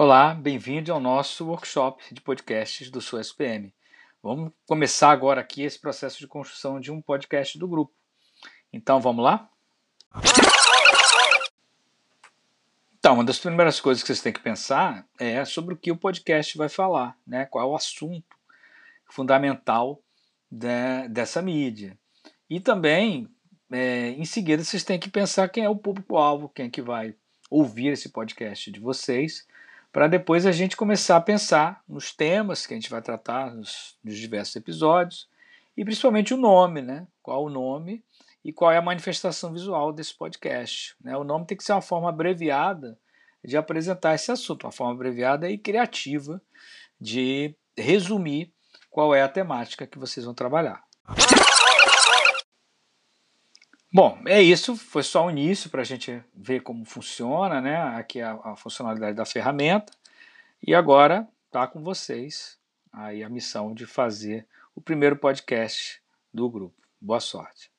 Olá, bem-vindo ao nosso workshop de podcasts do Sua SPM. Vamos começar agora aqui esse processo de construção de um podcast do grupo. Então, vamos lá? Então, uma das primeiras coisas que vocês têm que pensar é sobre o que o podcast vai falar, né? qual é o assunto fundamental de, dessa mídia. E também, é, em seguida, vocês têm que pensar quem é o público-alvo, quem é que vai ouvir esse podcast de vocês para depois a gente começar a pensar nos temas que a gente vai tratar nos, nos diversos episódios e principalmente o nome, né? Qual o nome e qual é a manifestação visual desse podcast. Né? O nome tem que ser uma forma abreviada de apresentar esse assunto, uma forma abreviada e criativa de resumir qual é a temática que vocês vão trabalhar. Bom, é isso. Foi só o início para a gente ver como funciona, né? Aqui a, a funcionalidade da ferramenta. E agora está com vocês aí a missão de fazer o primeiro podcast do grupo. Boa sorte.